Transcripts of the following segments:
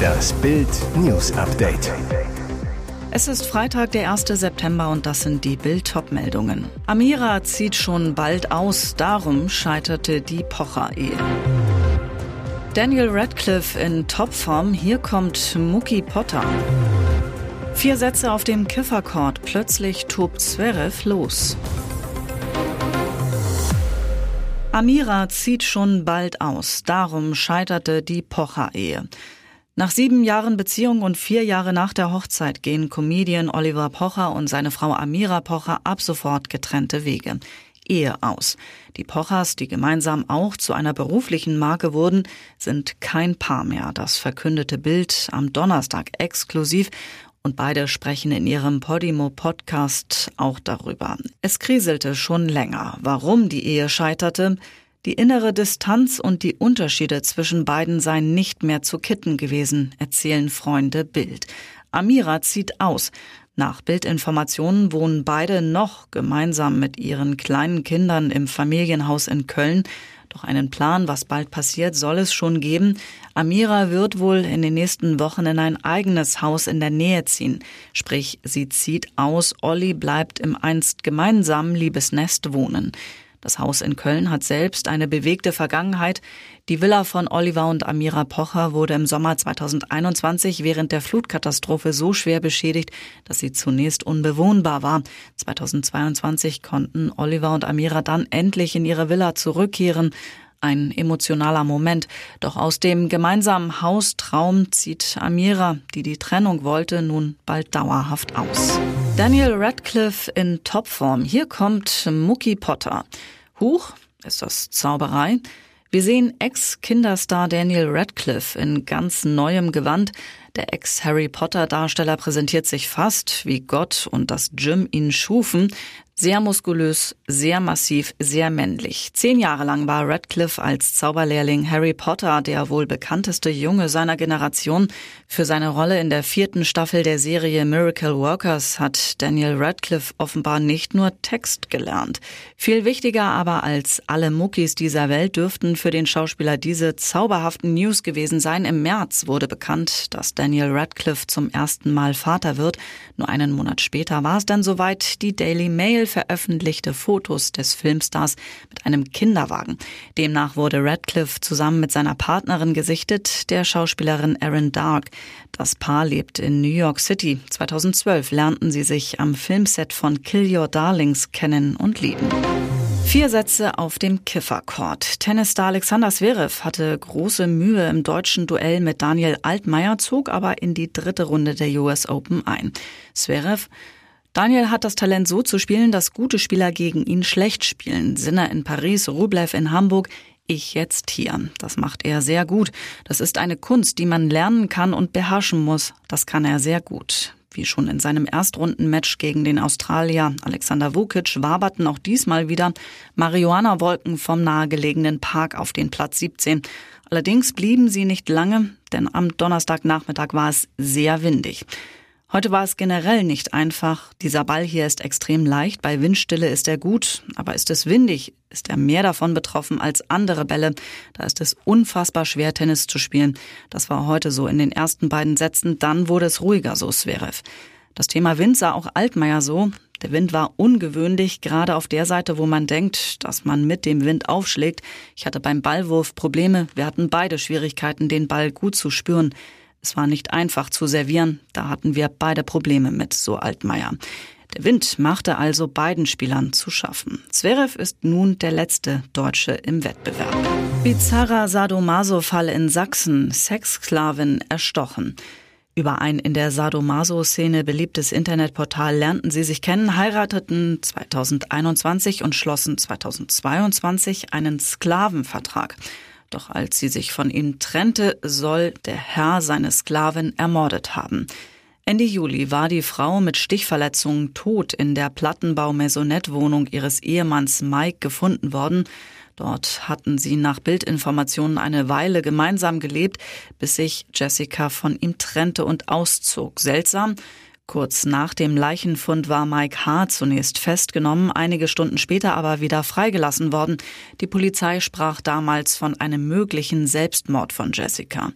Das Bild News Update. Es ist Freitag, der 1. September und das sind die Bild-Top-Meldungen. Amira zieht schon bald aus, darum scheiterte die Pocher-Ehe. Daniel Radcliffe in Topform, hier kommt Muki Potter. Vier Sätze auf dem Kifferkord, plötzlich tobt Zverev los. Amira zieht schon bald aus, darum scheiterte die Pocher-Ehe. Nach sieben Jahren Beziehung und vier Jahre nach der Hochzeit gehen Comedian Oliver Pocher und seine Frau Amira Pocher ab sofort getrennte Wege. Ehe aus. Die Pochers, die gemeinsam auch zu einer beruflichen Marke wurden, sind kein Paar mehr. Das verkündete Bild am Donnerstag exklusiv und beide sprechen in ihrem Podimo-Podcast auch darüber. Es kriselte schon länger. Warum die Ehe scheiterte? Die innere Distanz und die Unterschiede zwischen beiden seien nicht mehr zu kitten gewesen, erzählen Freunde Bild. Amira zieht aus. Nach Bildinformationen wohnen beide noch gemeinsam mit ihren kleinen Kindern im Familienhaus in Köln. Doch einen Plan, was bald passiert, soll es schon geben. Amira wird wohl in den nächsten Wochen in ein eigenes Haus in der Nähe ziehen. Sprich, sie zieht aus, Olli bleibt im einst gemeinsamen Liebesnest wohnen. Das Haus in Köln hat selbst eine bewegte Vergangenheit. Die Villa von Oliver und Amira Pocher wurde im Sommer 2021 während der Flutkatastrophe so schwer beschädigt, dass sie zunächst unbewohnbar war. 2022 konnten Oliver und Amira dann endlich in ihre Villa zurückkehren. Ein emotionaler Moment. Doch aus dem gemeinsamen Haustraum zieht Amira, die die Trennung wollte, nun bald dauerhaft aus. Daniel Radcliffe in Topform. Hier kommt Mookie Potter. Huch, ist das Zauberei? Wir sehen Ex-Kinderstar Daniel Radcliffe in ganz neuem Gewand. Der Ex-Harry Potter-Darsteller präsentiert sich fast, wie Gott und das Gym ihn schufen. Sehr muskulös, sehr massiv, sehr männlich. Zehn Jahre lang war Radcliffe als Zauberlehrling Harry Potter der wohl bekannteste Junge seiner Generation. Für seine Rolle in der vierten Staffel der Serie Miracle Workers hat Daniel Radcliffe offenbar nicht nur Text gelernt. Viel wichtiger aber als alle Muckis dieser Welt dürften für den Schauspieler diese zauberhaften News gewesen sein. Im März wurde bekannt, dass Daniel Radcliffe zum ersten Mal Vater wird. Nur einen Monat später war es dann soweit, die Daily Mail veröffentlichte Fotos des Filmstars mit einem Kinderwagen. Demnach wurde Radcliffe zusammen mit seiner Partnerin gesichtet, der Schauspielerin Erin Dark. Das Paar lebt in New York City. 2012 lernten sie sich am Filmset von Kill Your Darlings kennen und lieben. Vier Sätze auf dem Kiffercourt. Tennisstar Alexander Zverev hatte große Mühe im deutschen Duell mit Daniel Altmaier, zog aber in die dritte Runde der US Open ein. Zverev Daniel hat das Talent so zu spielen, dass gute Spieler gegen ihn schlecht spielen. Sinner in Paris, Rublev in Hamburg, ich jetzt hier. Das macht er sehr gut. Das ist eine Kunst, die man lernen kann und beherrschen muss. Das kann er sehr gut. Wie schon in seinem Erstrundenmatch gegen den Australier Alexander Vukic waberten auch diesmal wieder Marihuana-Wolken vom nahegelegenen Park auf den Platz 17. Allerdings blieben sie nicht lange, denn am Donnerstagnachmittag war es sehr windig. Heute war es generell nicht einfach. Dieser Ball hier ist extrem leicht, bei Windstille ist er gut, aber ist es windig, ist er mehr davon betroffen als andere Bälle. Da ist es unfassbar schwer, Tennis zu spielen. Das war heute so in den ersten beiden Sätzen, dann wurde es ruhiger, so Sverev. Das Thema Wind sah auch Altmaier so. Der Wind war ungewöhnlich, gerade auf der Seite, wo man denkt, dass man mit dem Wind aufschlägt. Ich hatte beim Ballwurf Probleme. Wir hatten beide Schwierigkeiten, den Ball gut zu spüren. Es war nicht einfach zu servieren, da hatten wir beide Probleme mit, so Altmaier. Der Wind machte also beiden Spielern zu schaffen. Zverev ist nun der letzte Deutsche im Wettbewerb. Bizarrer Sadomaso-Fall in Sachsen. Sexsklavin erstochen. Über ein in der Sadomaso-Szene beliebtes Internetportal lernten sie sich kennen, heirateten 2021 und schlossen 2022 einen Sklavenvertrag. Doch als sie sich von ihm trennte, soll der Herr seine Sklavin ermordet haben. Ende Juli war die Frau mit Stichverletzungen tot in der Plattenbau-Maisonette-Wohnung ihres Ehemanns Mike gefunden worden. Dort hatten sie nach Bildinformationen eine Weile gemeinsam gelebt, bis sich Jessica von ihm trennte und auszog. Seltsam, Kurz nach dem Leichenfund war Mike H. zunächst festgenommen, einige Stunden später aber wieder freigelassen worden. Die Polizei sprach damals von einem möglichen Selbstmord von Jessica.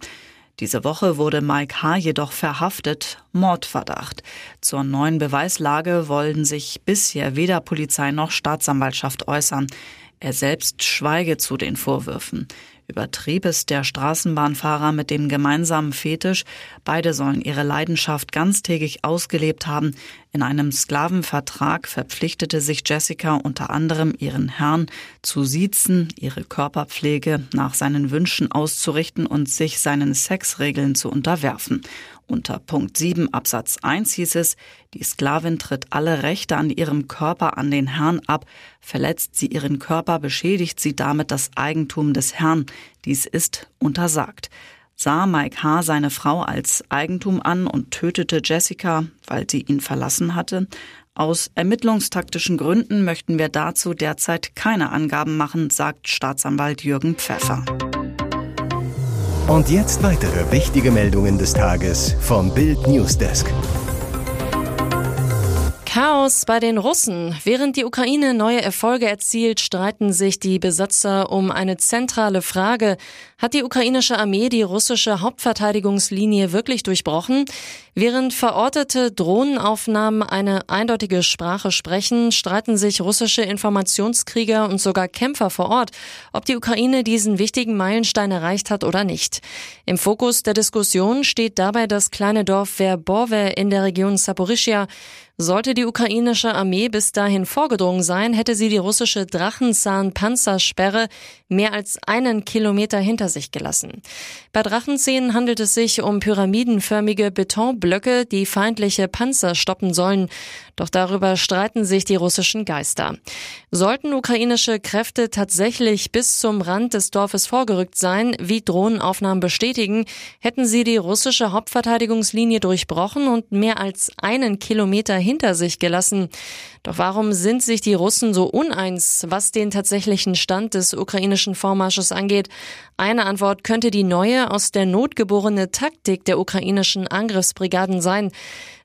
Diese Woche wurde Mike H. jedoch verhaftet, Mordverdacht. Zur neuen Beweislage wollen sich bisher weder Polizei noch Staatsanwaltschaft äußern. Er selbst schweige zu den Vorwürfen. Übertrieb es der Straßenbahnfahrer mit dem gemeinsamen Fetisch. Beide sollen ihre Leidenschaft ganztägig ausgelebt haben. In einem Sklavenvertrag verpflichtete sich Jessica unter anderem ihren Herrn zu siezen, ihre Körperpflege nach seinen Wünschen auszurichten und sich seinen Sexregeln zu unterwerfen. Unter Punkt 7 Absatz 1 hieß es, die Sklavin tritt alle Rechte an ihrem Körper an den Herrn ab, verletzt sie ihren Körper, beschädigt sie damit das Eigentum des Herrn. Dies ist untersagt. Sah Mike H. seine Frau als Eigentum an und tötete Jessica, weil sie ihn verlassen hatte? Aus ermittlungstaktischen Gründen möchten wir dazu derzeit keine Angaben machen, sagt Staatsanwalt Jürgen Pfeffer. Und jetzt weitere wichtige Meldungen des Tages vom Bild Newsdesk. Chaos bei den Russen. Während die Ukraine neue Erfolge erzielt, streiten sich die Besatzer um eine zentrale Frage. Hat die ukrainische Armee die russische Hauptverteidigungslinie wirklich durchbrochen? Während verortete Drohnenaufnahmen eine eindeutige Sprache sprechen, streiten sich russische Informationskrieger und sogar Kämpfer vor Ort, ob die Ukraine diesen wichtigen Meilenstein erreicht hat oder nicht. Im Fokus der Diskussion steht dabei das kleine Dorf Verbowe in der Region Saporischia. Sollte die ukrainische Armee bis dahin vorgedrungen sein, hätte sie die russische Drachenzahn-Panzersperre mehr als einen Kilometer hinter sich gelassen. Bei Drachenzähnen handelt es sich um pyramidenförmige Betonblöcke, die feindliche Panzer stoppen sollen. Doch darüber streiten sich die russischen Geister. Sollten ukrainische Kräfte tatsächlich bis zum Rand des Dorfes vorgerückt sein, wie Drohnenaufnahmen bestätigen, hätten sie die russische Hauptverteidigungslinie durchbrochen und mehr als einen Kilometer hinter sich gelassen. Doch warum sind sich die Russen so uneins, was den tatsächlichen Stand des ukrainischen Vormarsches angeht? Eine Antwort könnte die neue, aus der Not geborene Taktik der ukrainischen Angriffsbrigaden sein.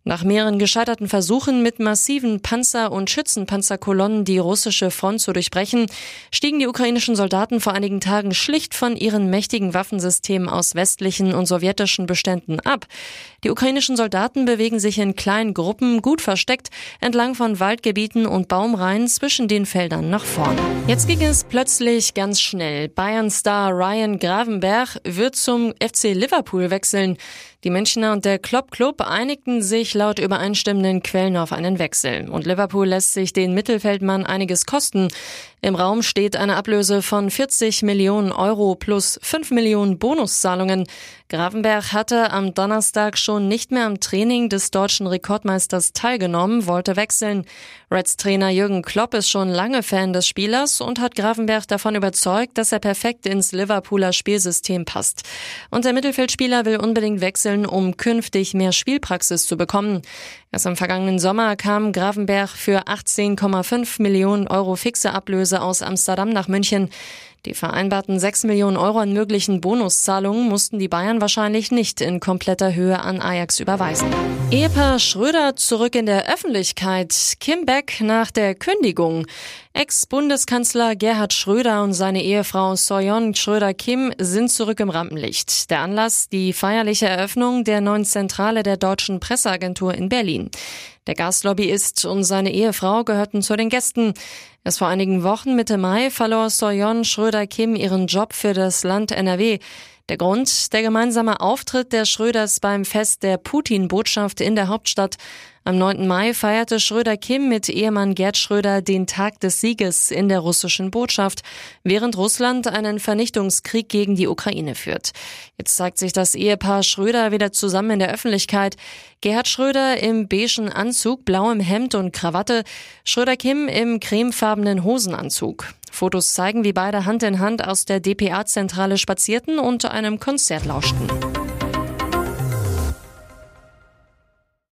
Nach mehreren gescheiterten Versuchen mit massiven Panzer- und Schützenpanzerkolonnen die russische Front zu durchbrechen, stiegen die ukrainischen Soldaten vor einigen Tagen schlicht von ihren mächtigen Waffensystemen aus westlichen und sowjetischen Beständen ab. Die ukrainischen Soldaten bewegen sich in kleinen Gruppen, gut versteckt, entlang von Waldgebieten und Baumreihen zwischen den Feldern nach vorn. Jetzt ging es plötzlich ganz schnell. Bayern-Star Ryan Gravenberg wird zum FC Liverpool wechseln. Die Münchner und der Klopp Club einigten sich laut übereinstimmenden Quellen auf einen Wechsel. Und Liverpool lässt sich den Mittelfeldmann einiges kosten. Im Raum steht eine Ablöse von 40 Millionen Euro plus 5 Millionen Bonuszahlungen. Gravenberg hatte am Donnerstag schon nicht mehr am Training des deutschen Rekordmeisters teilgenommen, wollte wechseln. Reds Trainer Jürgen Klopp ist schon lange Fan des Spielers und hat Gravenberg davon überzeugt, dass er perfekt ins Liverpooler Spielsystem passt. Und der Mittelfeldspieler will unbedingt wechseln, um künftig mehr Spielpraxis zu bekommen. Erst im vergangenen Sommer kam Gravenberg für 18,5 Millionen Euro fixe Ablöse aus Amsterdam nach München. Die vereinbarten 6 Millionen Euro an möglichen Bonuszahlungen mussten die Bayern wahrscheinlich nicht in kompletter Höhe an Ajax überweisen. Ehepaar Schröder zurück in der Öffentlichkeit. Kim Beck nach der Kündigung. Ex-Bundeskanzler Gerhard Schröder und seine Ehefrau Soyon Schröder-Kim sind zurück im Rampenlicht. Der Anlass die feierliche Eröffnung der neuen Zentrale der Deutschen Presseagentur in Berlin. Der Gaslobbyist und seine Ehefrau gehörten zu den Gästen. Erst vor einigen Wochen Mitte Mai verlor Soyon Schröder-Kim ihren Job für das Land NRW. Der Grund, der gemeinsame Auftritt der Schröders beim Fest der Putin-Botschaft in der Hauptstadt. Am 9. Mai feierte Schröder-Kim mit Ehemann Gerd Schröder den Tag des Sieges in der russischen Botschaft, während Russland einen Vernichtungskrieg gegen die Ukraine führt. Jetzt zeigt sich das Ehepaar Schröder wieder zusammen in der Öffentlichkeit. Gerhard Schröder im beigen Anzug, blauem Hemd und Krawatte, Schröder-Kim im cremefarbenen Hosenanzug. Fotos zeigen, wie beide Hand in Hand aus der DPA-Zentrale spazierten und einem Konzert lauschten.